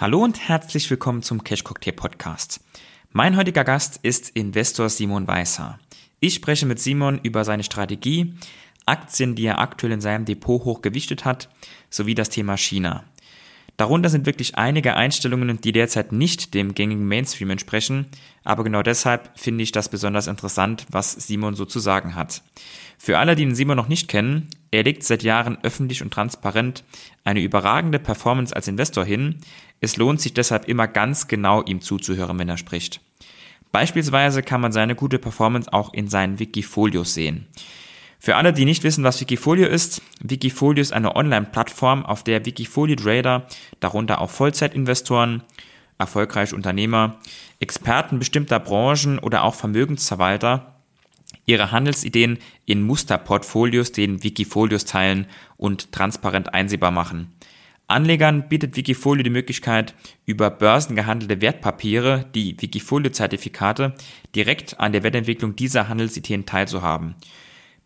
Hallo und herzlich willkommen zum Cash Cocktail Podcast. Mein heutiger Gast ist Investor Simon Weißer. Ich spreche mit Simon über seine Strategie, Aktien, die er aktuell in seinem Depot hochgewichtet hat, sowie das Thema China. Darunter sind wirklich einige Einstellungen, die derzeit nicht dem gängigen Mainstream entsprechen, aber genau deshalb finde ich das besonders interessant, was Simon so zu sagen hat. Für alle, die den Simon noch nicht kennen, er legt seit Jahren öffentlich und transparent eine überragende Performance als Investor hin. Es lohnt sich deshalb immer ganz genau ihm zuzuhören, wenn er spricht. Beispielsweise kann man seine gute Performance auch in seinen Wikifolios sehen. Für alle, die nicht wissen, was Wikifolio ist, Wikifolio ist eine Online-Plattform, auf der Wikifolio-Trader, darunter auch Vollzeitinvestoren, erfolgreiche Unternehmer, Experten bestimmter Branchen oder auch Vermögensverwalter ihre Handelsideen in Musterportfolios, den Wikifolios teilen und transparent einsehbar machen. Anlegern bietet Wikifolio die Möglichkeit, über börsengehandelte Wertpapiere, die Wikifolio-Zertifikate, direkt an der Wertentwicklung dieser Handelsideen teilzuhaben.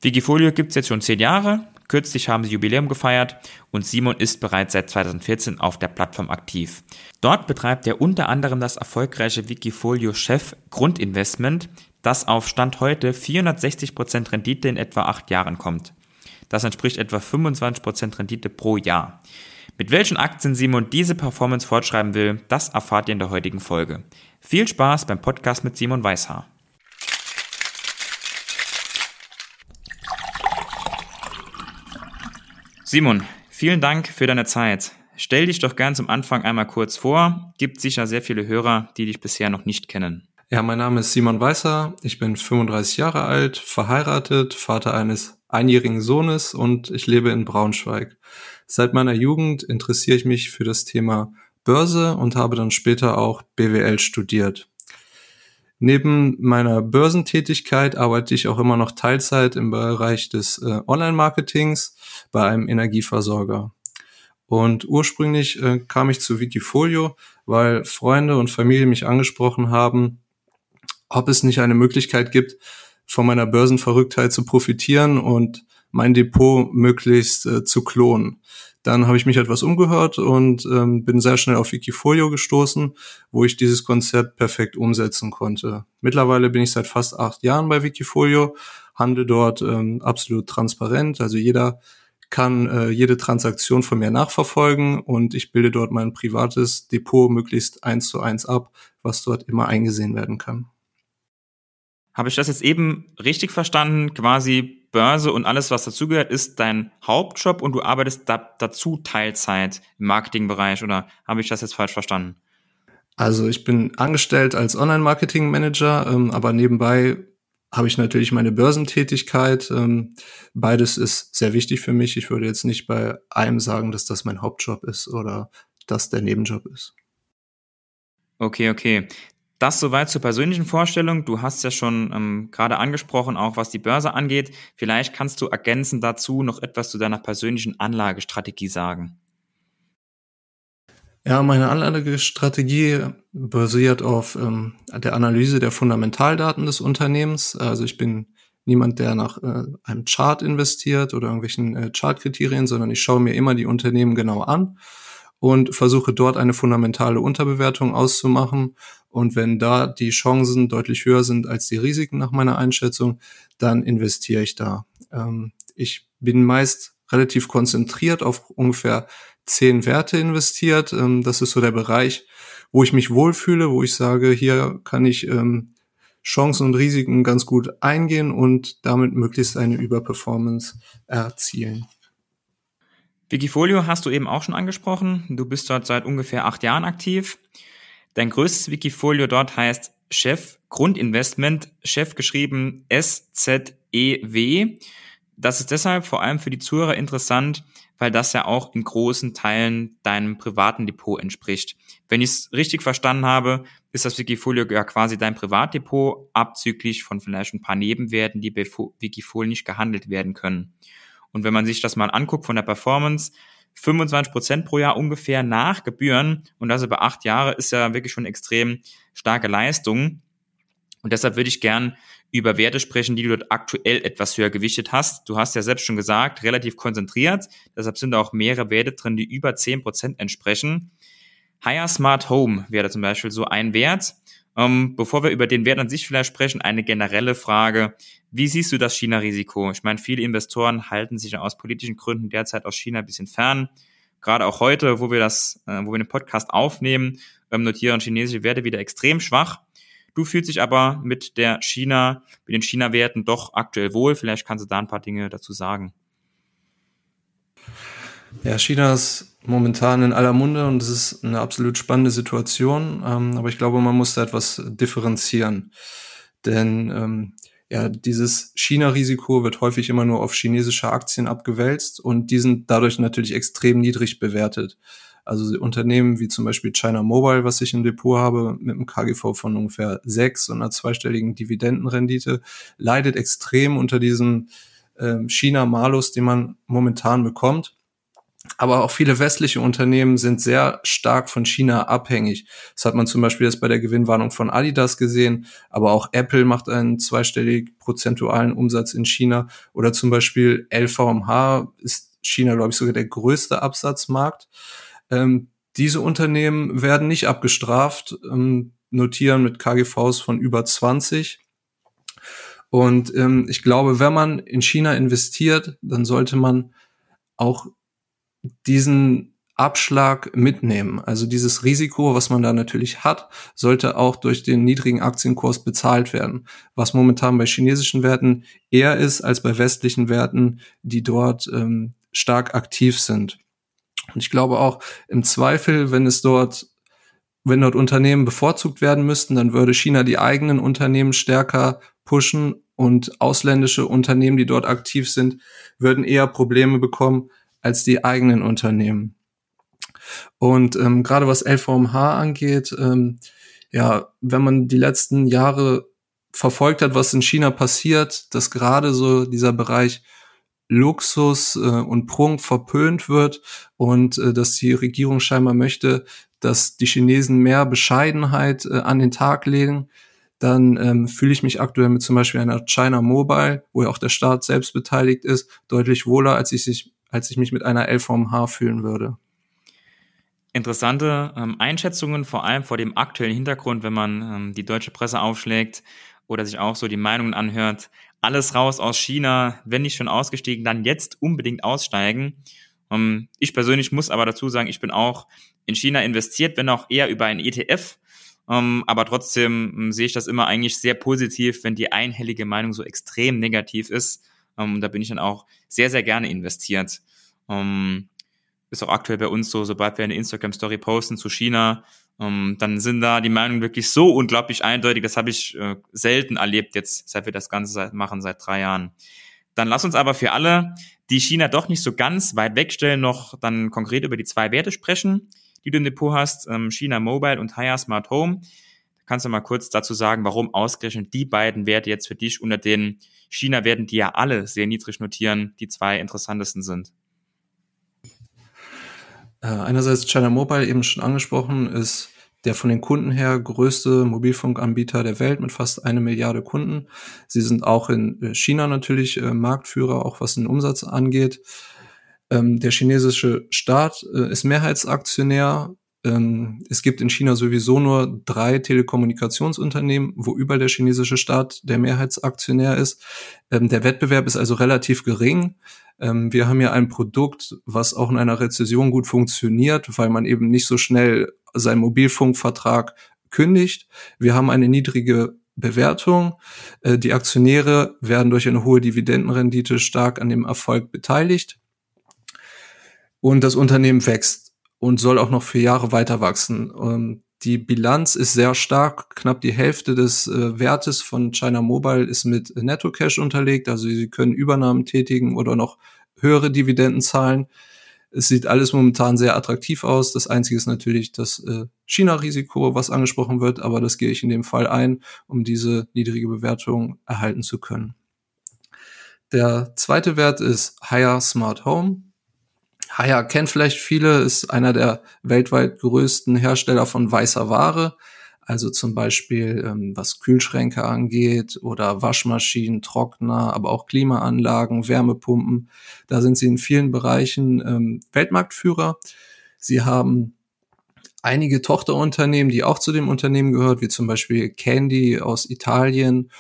Wikifolio gibt es jetzt schon zehn Jahre, kürzlich haben sie Jubiläum gefeiert und Simon ist bereits seit 2014 auf der Plattform aktiv. Dort betreibt er unter anderem das erfolgreiche Wikifolio-Chef Grundinvestment, das auf Stand heute 460% Rendite in etwa acht Jahren kommt. Das entspricht etwa 25% Rendite pro Jahr. Mit welchen Aktien Simon diese Performance fortschreiben will, das erfahrt ihr in der heutigen Folge. Viel Spaß beim Podcast mit Simon Weißhaar. Simon, vielen Dank für deine Zeit. Stell dich doch gern zum Anfang einmal kurz vor. Gibt sicher sehr viele Hörer, die dich bisher noch nicht kennen. Ja, mein Name ist Simon Weißer. Ich bin 35 Jahre alt, verheiratet, Vater eines einjährigen Sohnes und ich lebe in Braunschweig. Seit meiner Jugend interessiere ich mich für das Thema Börse und habe dann später auch BWL studiert. Neben meiner Börsentätigkeit arbeite ich auch immer noch Teilzeit im Bereich des äh, Online-Marketings bei einem Energieversorger. Und ursprünglich äh, kam ich zu Wikifolio, weil Freunde und Familie mich angesprochen haben, ob es nicht eine Möglichkeit gibt, von meiner Börsenverrücktheit zu profitieren und mein Depot möglichst äh, zu klonen. Dann habe ich mich etwas umgehört und ähm, bin sehr schnell auf Wikifolio gestoßen, wo ich dieses Konzept perfekt umsetzen konnte. Mittlerweile bin ich seit fast acht Jahren bei Wikifolio, handle dort ähm, absolut transparent. Also jeder kann äh, jede Transaktion von mir nachverfolgen und ich bilde dort mein privates Depot möglichst eins zu eins ab, was dort immer eingesehen werden kann. Habe ich das jetzt eben richtig verstanden? Quasi Börse und alles, was dazugehört, ist dein Hauptjob und du arbeitest da, dazu Teilzeit im Marketingbereich oder habe ich das jetzt falsch verstanden? Also ich bin angestellt als Online-Marketing-Manager, ähm, aber nebenbei habe ich natürlich meine Börsentätigkeit. Ähm, beides ist sehr wichtig für mich. Ich würde jetzt nicht bei einem sagen, dass das mein Hauptjob ist oder dass der Nebenjob ist. Okay, okay. Das soweit zur persönlichen Vorstellung. Du hast ja schon ähm, gerade angesprochen, auch was die Börse angeht. Vielleicht kannst du ergänzend dazu noch etwas zu deiner persönlichen Anlagestrategie sagen. Ja, meine Anlagestrategie basiert auf ähm, der Analyse der Fundamentaldaten des Unternehmens. Also ich bin niemand, der nach äh, einem Chart investiert oder irgendwelchen äh, Chartkriterien, sondern ich schaue mir immer die Unternehmen genau an und versuche dort eine fundamentale Unterbewertung auszumachen. Und wenn da die Chancen deutlich höher sind als die Risiken nach meiner Einschätzung, dann investiere ich da. Ähm, ich bin meist relativ konzentriert auf ungefähr zehn Werte investiert. Ähm, das ist so der Bereich, wo ich mich wohlfühle, wo ich sage, hier kann ich ähm, Chancen und Risiken ganz gut eingehen und damit möglichst eine Überperformance erzielen. Wikifolio hast du eben auch schon angesprochen. Du bist dort seit ungefähr acht Jahren aktiv. Dein größtes Wikifolio dort heißt Chef Grundinvestment, Chef geschrieben S-Z-E-W. Das ist deshalb vor allem für die Zuhörer interessant, weil das ja auch in großen Teilen deinem privaten Depot entspricht. Wenn ich es richtig verstanden habe, ist das Wikifolio ja quasi dein Privatdepot, abzüglich von vielleicht ein paar Nebenwerten, die bei Wikifolio nicht gehandelt werden können. Und wenn man sich das mal anguckt von der Performance, 25 Prozent pro Jahr ungefähr nach Gebühren und das über acht Jahre ist ja wirklich schon extrem starke Leistung. Und deshalb würde ich gern über Werte sprechen, die du dort aktuell etwas höher gewichtet hast. Du hast ja selbst schon gesagt, relativ konzentriert. Deshalb sind da auch mehrere Werte drin, die über zehn Prozent entsprechen. Higher Smart Home wäre zum Beispiel so ein Wert. Ähm, bevor wir über den Wert an sich vielleicht sprechen, eine generelle Frage. Wie siehst du das China-Risiko? Ich meine, viele Investoren halten sich aus politischen Gründen derzeit aus China ein bisschen fern. Gerade auch heute, wo wir das, äh, wo wir den Podcast aufnehmen, ähm, notieren chinesische Werte wieder extrem schwach. Du fühlst dich aber mit der China, mit den China-Werten doch aktuell wohl. Vielleicht kannst du da ein paar Dinge dazu sagen. Ja, China ist momentan in aller Munde und es ist eine absolut spannende Situation. Ähm, aber ich glaube, man muss da etwas differenzieren. Denn ähm, ja, dieses China-Risiko wird häufig immer nur auf chinesische Aktien abgewälzt und die sind dadurch natürlich extrem niedrig bewertet. Also Unternehmen wie zum Beispiel China Mobile, was ich im Depot habe, mit einem KGV von ungefähr sechs und einer zweistelligen Dividendenrendite, leidet extrem unter diesem ähm, China-Malus, den man momentan bekommt. Aber auch viele westliche Unternehmen sind sehr stark von China abhängig. Das hat man zum Beispiel jetzt bei der Gewinnwarnung von Adidas gesehen. Aber auch Apple macht einen zweistellig prozentualen Umsatz in China. Oder zum Beispiel LVMH ist China, glaube ich, sogar der größte Absatzmarkt. Ähm, diese Unternehmen werden nicht abgestraft, ähm, notieren mit KGVs von über 20. Und ähm, ich glaube, wenn man in China investiert, dann sollte man auch diesen Abschlag mitnehmen. Also dieses Risiko, was man da natürlich hat, sollte auch durch den niedrigen Aktienkurs bezahlt werden, was momentan bei chinesischen Werten eher ist als bei westlichen Werten, die dort ähm, stark aktiv sind. Und ich glaube auch im Zweifel, wenn es dort, wenn dort Unternehmen bevorzugt werden müssten, dann würde China die eigenen Unternehmen stärker pushen und ausländische Unternehmen, die dort aktiv sind, würden eher Probleme bekommen als die eigenen Unternehmen. Und ähm, gerade was LVMH angeht, ähm, ja, wenn man die letzten Jahre verfolgt hat, was in China passiert, dass gerade so dieser Bereich Luxus äh, und Prunk verpönt wird und äh, dass die Regierung scheinbar möchte, dass die Chinesen mehr Bescheidenheit äh, an den Tag legen, dann ähm, fühle ich mich aktuell mit zum Beispiel einer China Mobile, wo ja auch der Staat selbst beteiligt ist, deutlich wohler, als ich, sich, als ich mich mit einer LVMH fühlen würde. Interessante ähm, Einschätzungen, vor allem vor dem aktuellen Hintergrund, wenn man ähm, die deutsche Presse aufschlägt oder sich auch so die Meinungen anhört, alles raus aus China, wenn nicht schon ausgestiegen, dann jetzt unbedingt aussteigen. Ähm, ich persönlich muss aber dazu sagen, ich bin auch in China investiert, wenn auch eher über ein ETF. Um, ähm, aber trotzdem um, ähm, sehe ich das immer eigentlich sehr positiv, wenn die einhellige Meinung so extrem negativ ist. Um, da bin ich dann auch sehr, sehr gerne investiert. ist auch aktuell bei uns so, sobald wir eine Instagram-Story posten zu China, ähm, dann sind da die Meinungen wirklich so unglaublich eindeutig. Das habe ich äh, selten erlebt jetzt, seit wir das Ganze seit, machen, seit drei Jahren. Dann lass uns aber für alle, die China doch nicht so ganz weit wegstellen, noch dann konkret über die zwei Werte sprechen, die du im Depot hast, ähm, China Mobile und Haya Smart Home. Kannst du mal kurz dazu sagen, warum ausgerechnet die beiden Werte jetzt für dich unter den China-Werten, die ja alle sehr niedrig notieren, die zwei interessantesten sind? Äh, einerseits China Mobile eben schon angesprochen, ist der von den Kunden her größte Mobilfunkanbieter der Welt mit fast eine Milliarde Kunden. Sie sind auch in äh, China natürlich äh, Marktführer, auch was den Umsatz angeht. Ähm, der chinesische Staat ist Mehrheitsaktionär. Ähm, es gibt in China sowieso nur drei Telekommunikationsunternehmen, wo überall der chinesische Staat der Mehrheitsaktionär ist. Ähm, der Wettbewerb ist also relativ gering. Ähm, wir haben ja ein Produkt, was auch in einer Rezession gut funktioniert, weil man eben nicht so schnell seinen Mobilfunkvertrag kündigt. Wir haben eine niedrige Bewertung. Äh, die Aktionäre werden durch eine hohe Dividendenrendite stark an dem Erfolg beteiligt. Und das Unternehmen wächst und soll auch noch für Jahre weiter wachsen. Ähm, die Bilanz ist sehr stark. Knapp die Hälfte des äh, Wertes von China Mobile ist mit Netto Cash unterlegt. Also sie können Übernahmen tätigen oder noch höhere Dividenden zahlen. Es sieht alles momentan sehr attraktiv aus. Das Einzige ist natürlich das äh, China-Risiko, was angesprochen wird, aber das gehe ich in dem Fall ein, um diese niedrige Bewertung erhalten zu können. Der zweite Wert ist Higher Smart Home. Haya kennt vielleicht viele, ist einer der weltweit größten Hersteller von weißer Ware. Also zum Beispiel ähm, was Kühlschränke angeht oder Waschmaschinen, Trockner, aber auch Klimaanlagen, Wärmepumpen. Da sind sie in vielen Bereichen ähm, Weltmarktführer. Sie haben einige Tochterunternehmen, die auch zu dem Unternehmen gehört, wie zum Beispiel Candy aus Italien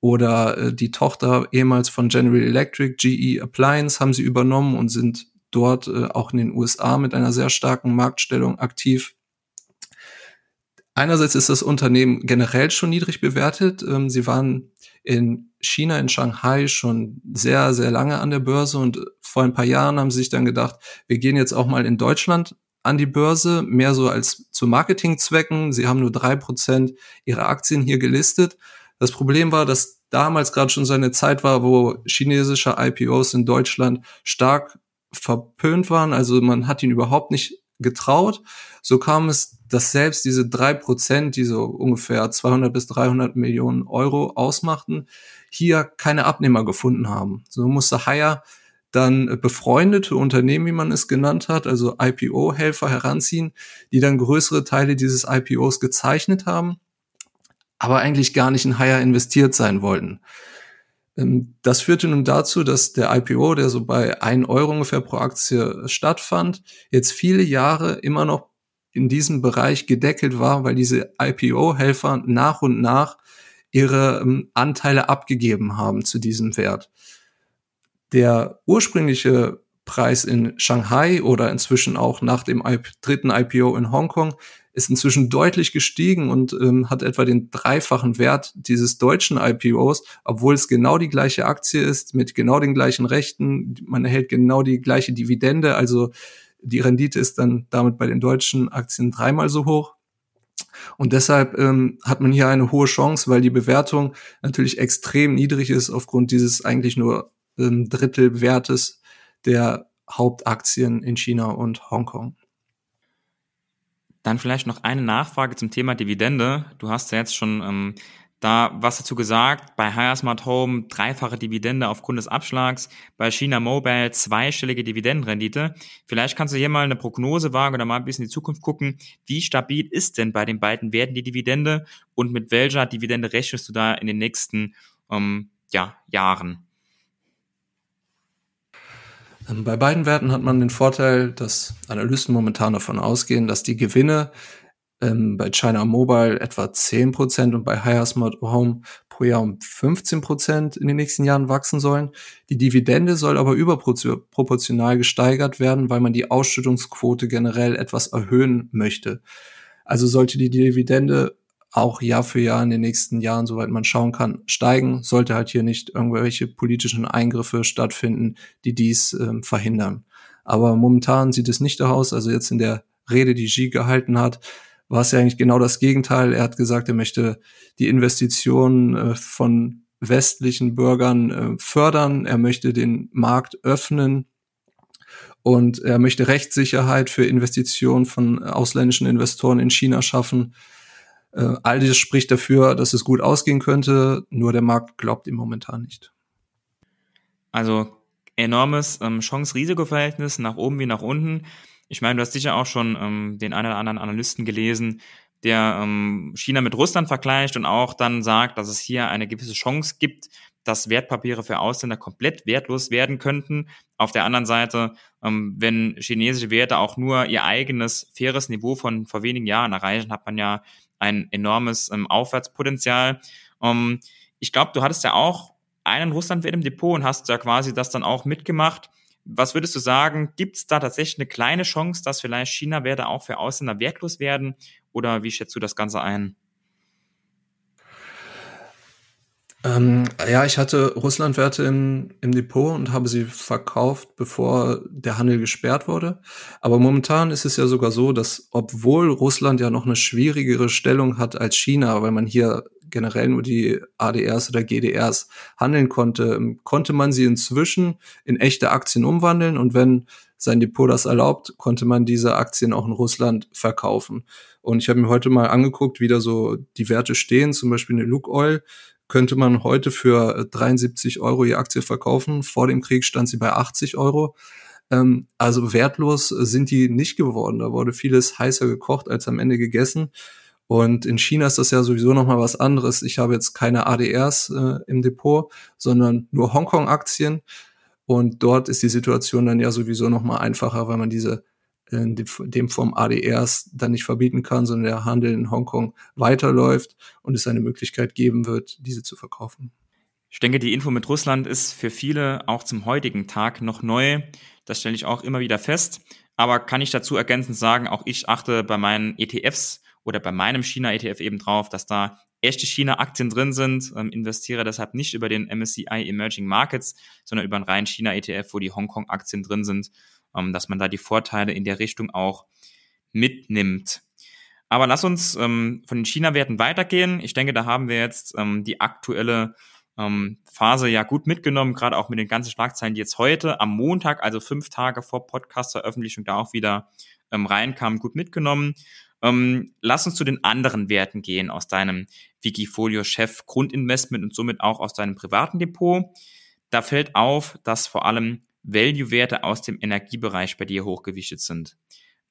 oder äh, die Tochter ehemals von General Electric, GE Appliance, haben sie übernommen und sind dort äh, auch in den USA mit einer sehr starken Marktstellung aktiv. Einerseits ist das Unternehmen generell schon niedrig bewertet. Ähm, sie waren in China, in Shanghai schon sehr, sehr lange an der Börse und vor ein paar Jahren haben sie sich dann gedacht, wir gehen jetzt auch mal in Deutschland an die Börse, mehr so als zu Marketingzwecken. Sie haben nur drei Prozent ihrer Aktien hier gelistet. Das Problem war, dass damals gerade schon so eine Zeit war, wo chinesische IPOs in Deutschland stark verpönt waren. Also man hat ihn überhaupt nicht getraut. So kam es, dass selbst diese drei Prozent, die so ungefähr 200 bis 300 Millionen Euro ausmachten, hier keine Abnehmer gefunden haben. So musste Hire dann befreundete Unternehmen, wie man es genannt hat, also IPO-Helfer heranziehen, die dann größere Teile dieses IPOs gezeichnet haben, aber eigentlich gar nicht in Hire investiert sein wollten. Ähm, das führte nun dazu, dass der IPO, der so bei 1 Euro ungefähr pro Aktie stattfand, jetzt viele Jahre immer noch in diesem Bereich gedeckelt war, weil diese IPO-Helfer nach und nach ihre ähm, Anteile abgegeben haben zu diesem Wert. Der ursprüngliche Preis in Shanghai oder inzwischen auch nach dem dritten IPO in Hongkong ist inzwischen deutlich gestiegen und ähm, hat etwa den dreifachen Wert dieses deutschen IPOs, obwohl es genau die gleiche Aktie ist, mit genau den gleichen Rechten. Man erhält genau die gleiche Dividende, also die Rendite ist dann damit bei den deutschen Aktien dreimal so hoch. Und deshalb ähm, hat man hier eine hohe Chance, weil die Bewertung natürlich extrem niedrig ist aufgrund dieses eigentlich nur ähm, Drittelwertes der Hauptaktien in China und Hongkong. Dann vielleicht noch eine Nachfrage zum Thema Dividende. Du hast ja jetzt schon ähm, da was dazu gesagt. Bei Hire Smart Home dreifache Dividende aufgrund des Abschlags. Bei China Mobile zweistellige Dividendenrendite. Vielleicht kannst du hier mal eine Prognose wagen oder mal ein bisschen in die Zukunft gucken. Wie stabil ist denn bei den beiden Werten die Dividende und mit welcher Dividende rechnest du da in den nächsten ähm, ja, Jahren? Ähm, bei beiden Werten hat man den Vorteil, dass Analysten momentan davon ausgehen, dass die Gewinne ähm, bei China Mobile etwa 10% und bei Higher Smart Home pro Jahr um 15% in den nächsten Jahren wachsen sollen. Die Dividende soll aber überproportional gesteigert werden, weil man die Ausschüttungsquote generell etwas erhöhen möchte. Also sollte die Dividende auch Jahr für Jahr in den nächsten Jahren, soweit man schauen kann, steigen, sollte halt hier nicht irgendwelche politischen Eingriffe stattfinden, die dies ähm, verhindern. Aber momentan sieht es nicht aus. Also jetzt in der Rede, die Xi gehalten hat, war es ja eigentlich genau das Gegenteil. Er hat gesagt, er möchte die Investitionen äh, von westlichen Bürgern äh, fördern. Er möchte den Markt öffnen. Und er möchte Rechtssicherheit für Investitionen von ausländischen Investoren in China schaffen. Äh, all das spricht dafür, dass es gut ausgehen könnte, nur der Markt glaubt ihm momentan nicht. Also enormes ähm, Chance-Risiko-Verhältnis nach oben wie nach unten. Ich meine, du hast sicher auch schon ähm, den einen oder anderen Analysten gelesen, der ähm, China mit Russland vergleicht und auch dann sagt, dass es hier eine gewisse Chance gibt, dass Wertpapiere für Ausländer komplett wertlos werden könnten. Auf der anderen Seite, ähm, wenn chinesische Werte auch nur ihr eigenes faires Niveau von vor wenigen Jahren erreichen, hat man ja ein enormes ähm, Aufwärtspotenzial. Ähm, ich glaube, du hattest ja auch einen Russlandwert im Depot und hast ja quasi das dann auch mitgemacht. Was würdest du sagen, gibt es da tatsächlich eine kleine Chance, dass vielleicht China-Werte auch für Ausländer wertlos werden? Oder wie schätzt du das Ganze ein? Ähm, ja, ich hatte Russlandwerte im, im Depot und habe sie verkauft, bevor der Handel gesperrt wurde. Aber momentan ist es ja sogar so, dass obwohl Russland ja noch eine schwierigere Stellung hat als China, weil man hier generell nur die ADRs oder GDRs handeln konnte, konnte man sie inzwischen in echte Aktien umwandeln und wenn sein Depot das erlaubt, konnte man diese Aktien auch in Russland verkaufen. Und ich habe mir heute mal angeguckt, wie da so die Werte stehen, zum Beispiel eine Luke Oil könnte man heute für 73 äh, Euro die Aktie verkaufen. Vor dem Krieg stand sie bei 80 Euro. Ähm, also wertlos sind die nicht geworden. Da wurde vieles heißer gekocht als am Ende gegessen. Und in China ist das ja sowieso noch mal was anderes. Ich habe jetzt keine ADRs äh, im Depot, sondern nur Hongkong-Aktien. Und dort ist die Situation dann ja sowieso noch mal einfacher, weil man diese in dem Form ADRs dann nicht verbieten kann, sondern der Handel in Hongkong weiterläuft und es eine Möglichkeit geben wird, diese zu verkaufen. Ich denke, die Info mit Russland ist für viele auch zum heutigen Tag noch neu. Das stelle ich auch immer wieder fest. Aber kann ich dazu ergänzend sagen, auch ich achte bei meinen ETFs oder bei meinem China-ETF eben drauf, dass da echte China-Aktien drin sind, ähm, investiere deshalb nicht über den MSCI Emerging Markets, sondern über einen reinen China-ETF, wo die Hongkong-Aktien drin sind, ähm, dass man da die Vorteile in der Richtung auch mitnimmt. Aber lass uns ähm, von den China-Werten weitergehen. Ich denke, da haben wir jetzt ähm, die aktuelle ähm, Phase ja gut mitgenommen, gerade auch mit den ganzen Schlagzeilen, die jetzt heute am Montag, also fünf Tage vor Podcast-Veröffentlichung, da auch wieder ähm, reinkamen, gut mitgenommen. Ähm, lass uns zu den anderen Werten gehen aus deinem Wikifolio-Chef Grundinvestment und somit auch aus deinem privaten Depot. Da fällt auf, dass vor allem Value-Werte aus dem Energiebereich bei dir hochgewichtet sind.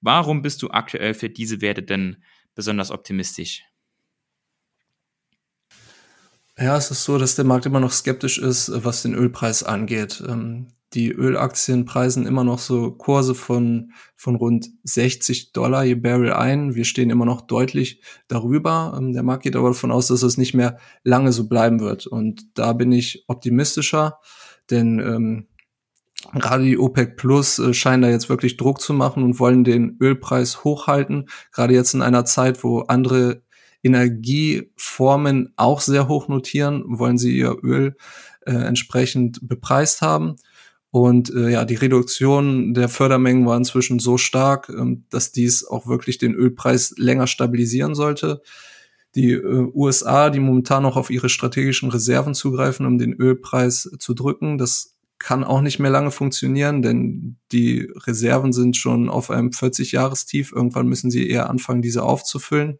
Warum bist du aktuell für diese Werte denn besonders optimistisch? Ja, es ist so, dass der Markt immer noch skeptisch ist, was den Ölpreis angeht. Ähm, die Ölaktien preisen immer noch so Kurse von, von rund 60 Dollar je Barrel ein. Wir stehen immer noch deutlich darüber. Ähm, der Markt geht aber davon aus, dass es nicht mehr lange so bleiben wird. Und da bin ich optimistischer, denn ähm, gerade die OPEC Plus äh, scheinen da jetzt wirklich Druck zu machen und wollen den Ölpreis hochhalten. Gerade jetzt in einer Zeit, wo andere Energieformen auch sehr hoch notieren, wollen sie ihr Öl äh, entsprechend bepreist haben. Und äh, ja, die Reduktion der Fördermengen war inzwischen so stark, ähm, dass dies auch wirklich den Ölpreis länger stabilisieren sollte. Die äh, USA, die momentan noch auf ihre strategischen Reserven zugreifen, um den Ölpreis zu drücken, das kann auch nicht mehr lange funktionieren, denn die Reserven sind schon auf einem 40-Jahres-Tief. Irgendwann müssen sie eher anfangen, diese aufzufüllen.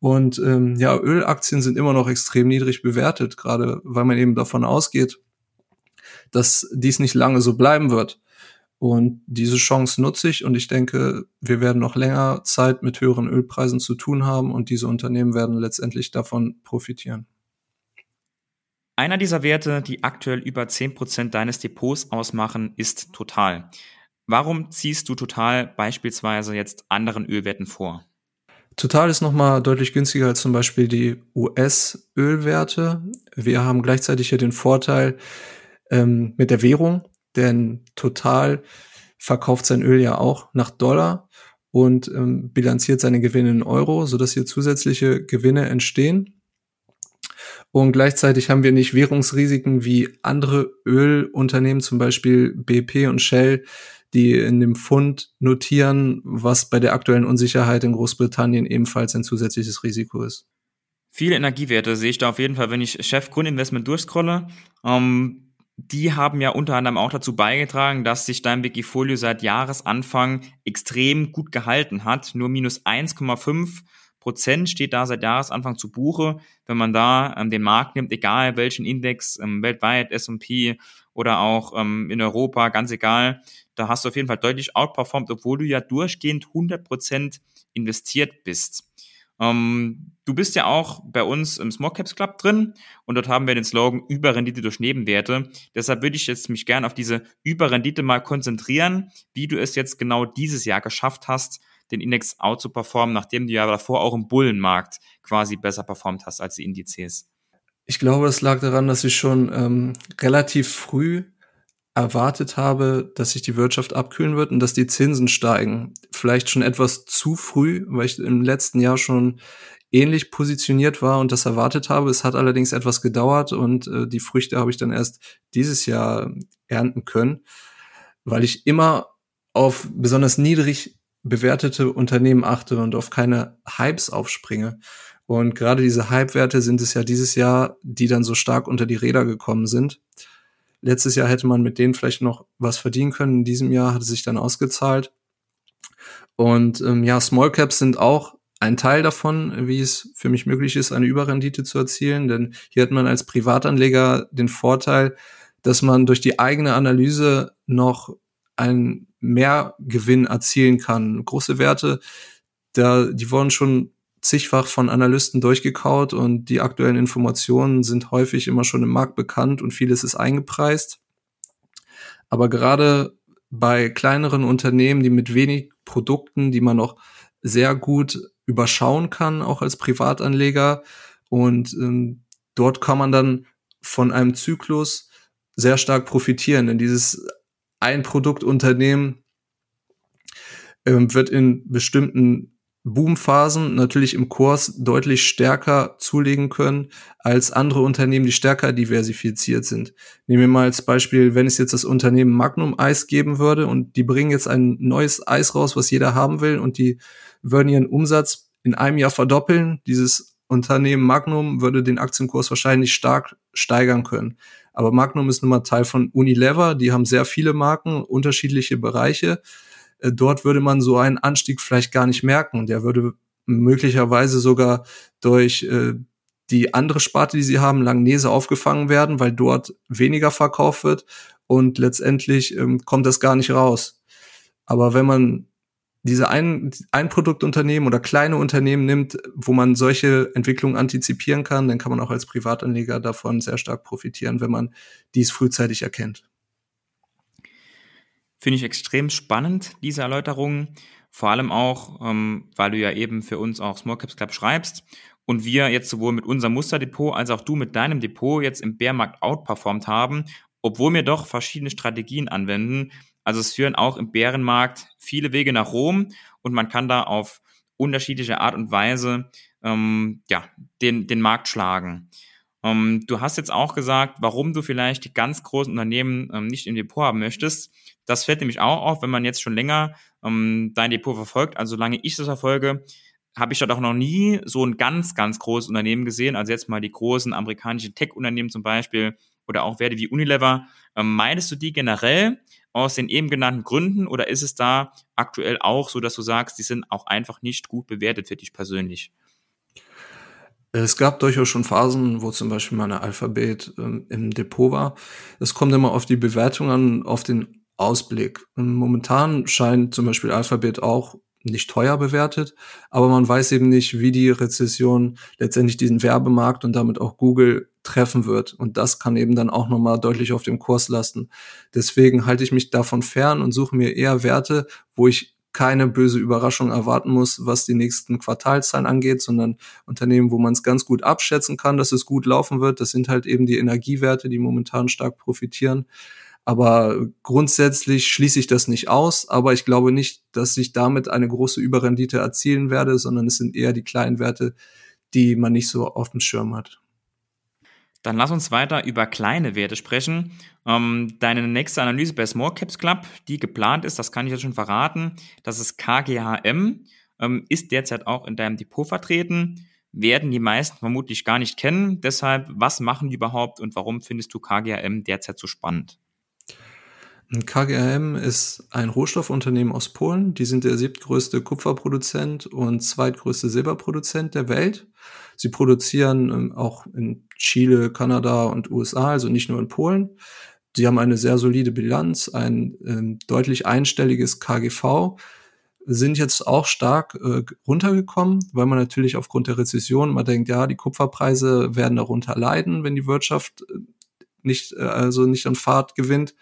Und ähm, ja, Ölaktien sind immer noch extrem niedrig bewertet, gerade weil man eben davon ausgeht, dass dies nicht lange so bleiben wird. Und diese Chance nutze ich und ich denke, wir werden noch länger Zeit mit höheren Ölpreisen zu tun haben und diese Unternehmen werden letztendlich davon profitieren. Einer dieser Werte, die aktuell über 10% deines Depots ausmachen, ist Total. Warum ziehst du Total beispielsweise jetzt anderen Ölwerten vor? Total ist nochmal deutlich günstiger als zum Beispiel die US-Ölwerte. Wir haben gleichzeitig hier den Vorteil ähm, mit der Währung, denn Total verkauft sein Öl ja auch nach Dollar und ähm, bilanziert seine Gewinne in Euro, sodass hier zusätzliche Gewinne entstehen. Und gleichzeitig haben wir nicht Währungsrisiken wie andere Ölunternehmen, zum Beispiel BP und Shell, die in dem Fund notieren, was bei der aktuellen Unsicherheit in Großbritannien ebenfalls ein zusätzliches Risiko ist. Viele Energiewerte sehe ich da auf jeden Fall, wenn ich Chef Grundinvestment durchscrolle. Ähm, die haben ja unter anderem auch dazu beigetragen, dass sich dein Wikifolio seit Jahresanfang extrem gut gehalten hat. Nur minus 1,5 Prozent steht da seit Jahresanfang zu Buche. Wenn man da ähm, den Markt nimmt, egal welchen Index, ähm, weltweit, S&P oder auch ähm, in Europa, ganz egal, da hast du auf jeden Fall deutlich outperformed, obwohl du ja durchgehend 100 Prozent investiert bist. Ähm, du bist ja auch bei uns im Small Caps Club drin und dort haben wir den Slogan Überrendite durch Nebenwerte. Deshalb würde ich jetzt mich gerne auf diese Überrendite mal konzentrieren, wie du es jetzt genau dieses Jahr geschafft hast, den Index out zu performen, nachdem du ja davor auch im Bullenmarkt quasi besser performt hast als die Indizes. Ich glaube, es lag daran, dass ich schon ähm, relativ früh erwartet habe, dass sich die Wirtschaft abkühlen wird und dass die Zinsen steigen. Vielleicht schon etwas zu früh, weil ich im letzten Jahr schon ähnlich positioniert war und das erwartet habe. Es hat allerdings etwas gedauert und äh, die Früchte habe ich dann erst dieses Jahr ernten können, weil ich immer auf besonders niedrig bewertete Unternehmen achte und auf keine Hypes aufspringe. Und gerade diese Hype-Werte sind es ja dieses Jahr, die dann so stark unter die Räder gekommen sind. Letztes Jahr hätte man mit denen vielleicht noch was verdienen können. In diesem Jahr hat es sich dann ausgezahlt. Und ähm, ja, Small Caps sind auch ein Teil davon, wie es für mich möglich ist, eine Überrendite zu erzielen. Denn hier hat man als Privatanleger den Vorteil, dass man durch die eigene Analyse noch einen Mehrgewinn erzielen kann. Große Werte, da, die wurden schon zigfach von Analysten durchgekaut und die aktuellen Informationen sind häufig immer schon im Markt bekannt und vieles ist eingepreist. Aber gerade bei kleineren Unternehmen, die mit wenig Produkten, die man noch sehr gut überschauen kann, auch als Privatanleger. Und ähm, dort kann man dann von einem Zyklus sehr stark profitieren. Denn dieses Einproduktunternehmen ähm, wird in bestimmten Boomphasen natürlich im Kurs deutlich stärker zulegen können als andere Unternehmen, die stärker diversifiziert sind. Nehmen wir mal als Beispiel, wenn es jetzt das Unternehmen Magnum Eis geben würde und die bringen jetzt ein neues Eis raus, was jeder haben will und die würden ihren Umsatz in einem Jahr verdoppeln. Dieses Unternehmen Magnum würde den Aktienkurs wahrscheinlich stark steigern können. Aber Magnum ist nun mal Teil von Unilever, die haben sehr viele Marken, unterschiedliche Bereiche äh, dort würde man so einen Anstieg vielleicht gar nicht merken. Der würde möglicherweise sogar durch äh, die andere Sparte, die sie haben, Langnese aufgefangen werden, weil dort weniger verkauft wird und letztendlich ähm, kommt das gar nicht raus. Aber wenn man diese ein, ein Produktunternehmen oder kleine Unternehmen nimmt, wo man solche Entwicklungen antizipieren kann, dann kann man auch als Privatanleger davon sehr stark profitieren, wenn man dies frühzeitig erkennt. Finde ich extrem spannend, diese Erläuterung. Vor allem auch, ähm, weil du ja eben für uns auch Small Caps Club schreibst und wir jetzt sowohl mit unserem Musterdepot als auch du mit deinem Depot jetzt im Bärmarkt outperformt haben, obwohl wir doch verschiedene Strategien anwenden. Also es führen auch im Bärenmarkt viele Wege nach Rom und man kann da auf unterschiedliche Art und Weise ähm, ja, den, den Markt schlagen. Ähm, du hast jetzt auch gesagt, warum du vielleicht die ganz großen Unternehmen ähm, nicht im Depot haben möchtest. Das fällt nämlich auch auf, wenn man jetzt schon länger ähm, dein Depot verfolgt. Also solange ich das verfolge, habe ich dort auch noch nie so ein ganz, ganz großes Unternehmen gesehen. Also jetzt mal die großen amerikanischen Tech-Unternehmen zum Beispiel oder auch Werte wie Unilever. Ähm, meidest du die generell aus den eben genannten Gründen oder ist es da aktuell auch so, dass du sagst, die sind auch einfach nicht gut bewertet für dich persönlich? Es gab durchaus schon Phasen, wo zum Beispiel meine Alphabet ähm, im Depot war. Es kommt immer auf die Bewertung an, auf den Ausblick. Momentan scheint zum Beispiel Alphabet auch nicht teuer bewertet, aber man weiß eben nicht, wie die Rezession letztendlich diesen Werbemarkt und damit auch Google treffen wird. Und das kann eben dann auch nochmal deutlich auf dem Kurs lasten. Deswegen halte ich mich davon fern und suche mir eher Werte, wo ich keine böse Überraschung erwarten muss, was die nächsten Quartalzahlen angeht, sondern Unternehmen, wo man es ganz gut abschätzen kann, dass es gut laufen wird. Das sind halt eben die Energiewerte, die momentan stark profitieren. Aber grundsätzlich schließe ich das nicht aus, aber ich glaube nicht, dass ich damit eine große Überrendite erzielen werde, sondern es sind eher die kleinen Werte, die man nicht so auf dem Schirm hat. Dann lass uns weiter über kleine Werte sprechen. Ähm, deine nächste Analyse bei Small Caps Club, die geplant ist, das kann ich jetzt schon verraten, das ist KGHM, ähm, ist derzeit auch in deinem Depot vertreten, werden die meisten vermutlich gar nicht kennen. Deshalb, was machen die überhaupt und warum findest du KGHM derzeit so spannend? KGHM ist ein Rohstoffunternehmen aus Polen. Die sind der siebtgrößte Kupferproduzent und zweitgrößte Silberproduzent der Welt. Sie produzieren ähm, auch in Chile, Kanada und USA, also nicht nur in Polen. Sie haben eine sehr solide Bilanz, ein äh, deutlich einstelliges KGV, sind jetzt auch stark äh, runtergekommen, weil man natürlich aufgrund der Rezession man denkt, ja, die Kupferpreise werden darunter leiden, wenn die Wirtschaft äh, nicht, äh, also nicht an Fahrt gewinnt.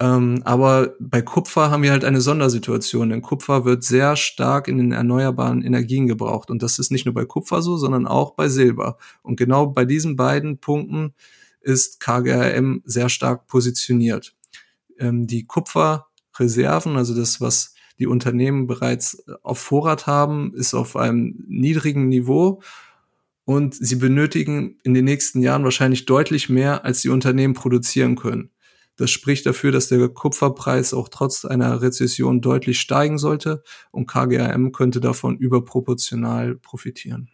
Ähm, aber bei Kupfer haben wir halt eine Sondersituation, denn Kupfer wird sehr stark in den erneuerbaren Energien gebraucht. Und das ist nicht nur bei Kupfer so, sondern auch bei Silber. Und genau bei diesen beiden Punkten ist KGRM sehr stark positioniert. Ähm, die Kupferreserven, also das, was die Unternehmen bereits auf Vorrat haben, ist auf einem niedrigen Niveau. Und sie benötigen in den nächsten Jahren wahrscheinlich deutlich mehr, als die Unternehmen produzieren können. Das spricht dafür, dass der Kupferpreis auch trotz einer Rezession deutlich steigen sollte und KGAM könnte davon überproportional profitieren.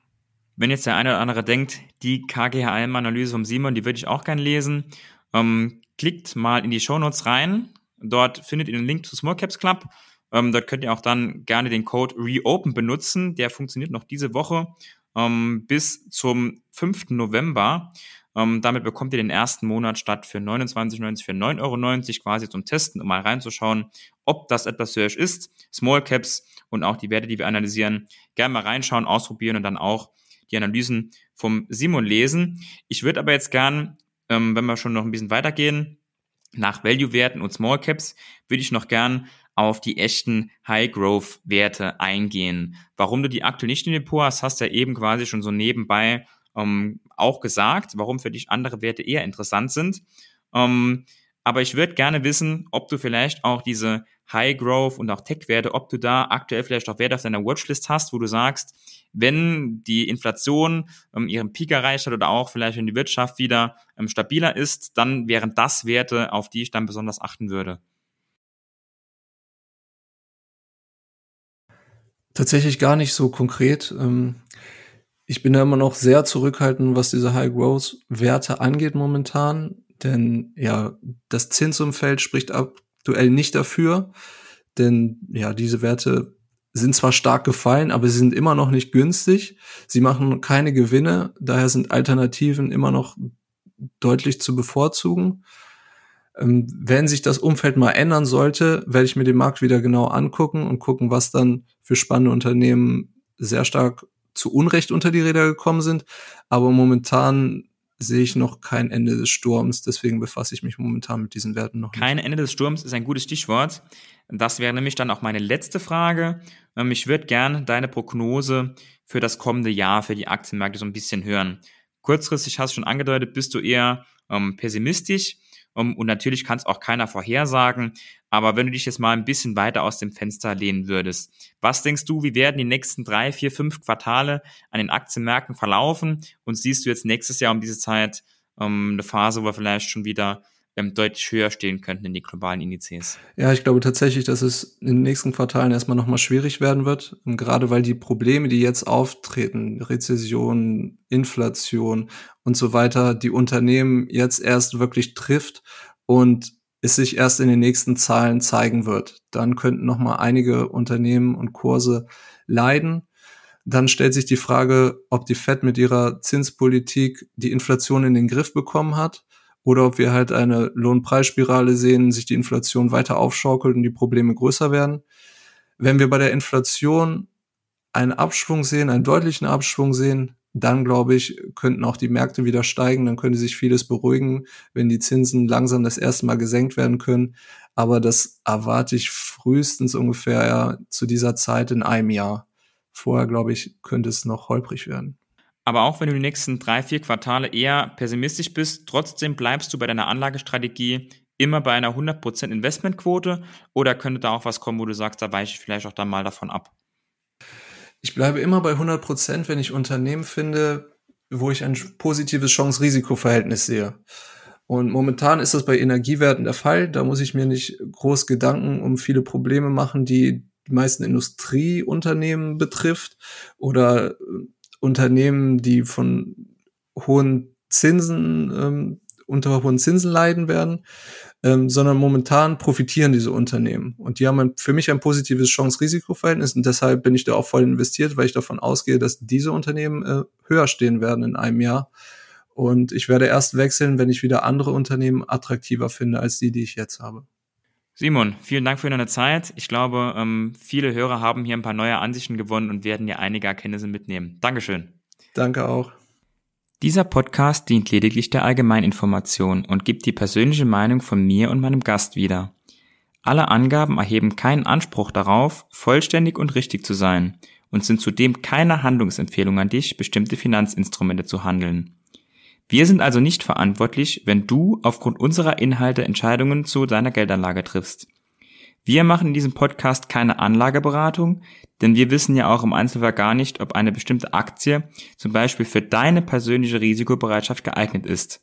Wenn jetzt der eine oder andere denkt, die KGHM-Analyse vom Simon, die würde ich auch gern lesen, ähm, klickt mal in die Shownotes rein. Dort findet ihr den Link zu Small Caps Club. Ähm, dort könnt ihr auch dann gerne den Code REOPEN benutzen. Der funktioniert noch diese Woche ähm, bis zum 5. November. Ähm, damit bekommt ihr den ersten Monat statt für 29,90 für 9,90 Euro quasi zum Testen, um mal reinzuschauen, ob das etwas für euch ist. Small Caps und auch die Werte, die wir analysieren, gerne mal reinschauen, ausprobieren und dann auch die Analysen vom Simon lesen. Ich würde aber jetzt gern, ähm, wenn wir schon noch ein bisschen weitergehen, nach Value-Werten und Small Caps, würde ich noch gern auf die echten High-Growth-Werte eingehen. Warum du die aktuell nicht in Depot hast, hast du ja eben quasi schon so nebenbei ähm, auch gesagt, warum für dich andere Werte eher interessant sind. Ähm, aber ich würde gerne wissen, ob du vielleicht auch diese High Growth und auch Tech-Werte, ob du da aktuell vielleicht auch Werte auf deiner Watchlist hast, wo du sagst, wenn die Inflation ähm, ihren Peak erreicht hat oder auch vielleicht wenn die Wirtschaft wieder ähm, stabiler ist, dann wären das Werte, auf die ich dann besonders achten würde. Tatsächlich gar nicht so konkret. Ähm, ich bin da immer noch sehr zurückhaltend, was diese High Growth Werte angeht momentan. Denn ja, das Zinsumfeld spricht aktuell nicht dafür, denn ja, diese Werte sind zwar stark gefallen, aber sie sind immer noch nicht günstig. Sie machen keine Gewinne, daher sind Alternativen immer noch deutlich zu bevorzugen. Ähm, wenn sich das Umfeld mal ändern sollte, werde ich mir den Markt wieder genau angucken und gucken, was dann für spannende Unternehmen sehr stark zu Unrecht unter die Räder gekommen sind. Aber momentan sehe ich noch kein Ende des Sturms. Deswegen befasse ich mich momentan mit diesen Werten noch nicht. Kein Ende des Sturms ist ein gutes Stichwort. Das wäre nämlich dann auch meine letzte Frage. Ähm, ich würde gerne deine Prognose für das kommende Jahr für die Aktienmärkte so ein bisschen hören. Kurzfristig hast du schon angedeutet, bist du eher ähm, pessimistisch. Um, und natürlich kann es auch keiner vorhersagen. Aber wenn du dich jetzt mal ein bisschen weiter aus dem Fenster lehnen würdest, was denkst du, wie werden die nächsten drei, vier, fünf Quartale an den Aktienmärkten verlaufen? Und siehst du jetzt nächstes Jahr um diese Zeit ähm, eine Phase, wo wir vielleicht schon wieder ähm, deutlich höher stehen könnten in die globalen Indizes. Ja, ich glaube tatsächlich, dass es in den nächsten Quartalen erstmal nochmal schwierig werden wird. Und gerade weil die Probleme, die jetzt auftreten, Rezession, Inflation und so weiter, die Unternehmen jetzt erst wirklich trifft und es sich erst in den nächsten Zahlen zeigen wird. Dann könnten nochmal einige Unternehmen und Kurse leiden. Dann stellt sich die Frage, ob die Fed mit ihrer Zinspolitik die Inflation in den Griff bekommen hat oder ob wir halt eine Lohnpreisspirale sehen, sich die Inflation weiter aufschaukelt und die Probleme größer werden. Wenn wir bei der Inflation einen Abschwung sehen, einen deutlichen Abschwung sehen, dann glaube ich, könnten auch die Märkte wieder steigen, dann könnte sich vieles beruhigen, wenn die Zinsen langsam das erste Mal gesenkt werden können. Aber das erwarte ich frühestens ungefähr ja, zu dieser Zeit in einem Jahr. Vorher, glaube ich, könnte es noch holprig werden. Aber auch wenn du die nächsten drei, vier Quartale eher pessimistisch bist, trotzdem bleibst du bei deiner Anlagestrategie immer bei einer 100% Investmentquote oder könnte da auch was kommen, wo du sagst, da weiche ich vielleicht auch dann mal davon ab? Ich bleibe immer bei 100%, wenn ich Unternehmen finde, wo ich ein positives Chance-Risiko-Verhältnis sehe. Und momentan ist das bei Energiewerten der Fall. Da muss ich mir nicht groß Gedanken um viele Probleme machen, die die meisten Industrieunternehmen betrifft oder Unternehmen, die von hohen Zinsen ähm, unter hohen Zinsen leiden werden, ähm, sondern momentan profitieren diese Unternehmen. Und die haben ein, für mich ein positives Chance-Risiko-Verhältnis und deshalb bin ich da auch voll investiert, weil ich davon ausgehe, dass diese Unternehmen äh, höher stehen werden in einem Jahr. Und ich werde erst wechseln, wenn ich wieder andere Unternehmen attraktiver finde als die, die ich jetzt habe. Simon, vielen Dank für deine Zeit. Ich glaube, ähm, viele Hörer haben hier ein paar neue Ansichten gewonnen und werden dir einige Erkenntnisse mitnehmen. Dankeschön. Danke auch. Dieser Podcast dient lediglich der Allgemeininformation und gibt die persönliche Meinung von mir und meinem Gast wieder. Alle Angaben erheben keinen Anspruch darauf, vollständig und richtig zu sein und sind zudem keine Handlungsempfehlung an dich, bestimmte Finanzinstrumente zu handeln. Wir sind also nicht verantwortlich, wenn du aufgrund unserer Inhalte Entscheidungen zu deiner Geldanlage triffst. Wir machen in diesem Podcast keine Anlageberatung, denn wir wissen ja auch im Einzelfall gar nicht, ob eine bestimmte Aktie zum Beispiel für deine persönliche Risikobereitschaft geeignet ist.